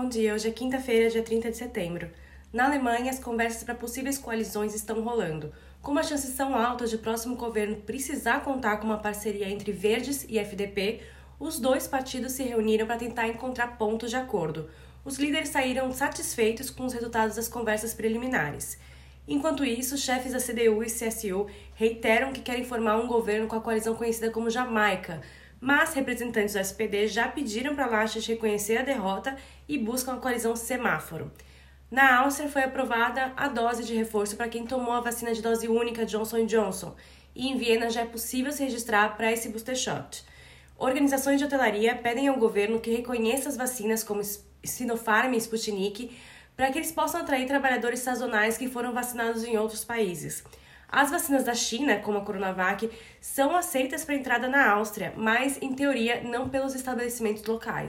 Bom dia, hoje é quinta-feira, dia 30 de setembro. Na Alemanha, as conversas para possíveis coalizões estão rolando. Como as chances são altas de o próximo governo precisar contar com uma parceria entre Verdes e FDP, os dois partidos se reuniram para tentar encontrar pontos de acordo. Os líderes saíram satisfeitos com os resultados das conversas preliminares. Enquanto isso, chefes da CDU e CSU reiteram que querem formar um governo com a coalizão conhecida como Jamaica, mas representantes do SPD já pediram para Laschet reconhecer a derrota e buscam a coalizão semáforo. Na Áustria foi aprovada a dose de reforço para quem tomou a vacina de dose única Johnson Johnson, e em Viena já é possível se registrar para esse booster shot. Organizações de hotelaria pedem ao governo que reconheça as vacinas como Sinopharm e Sputnik para que eles possam atrair trabalhadores sazonais que foram vacinados em outros países. As vacinas da China, como a Coronavac, são aceitas para entrada na Áustria, mas em teoria não pelos estabelecimentos locais.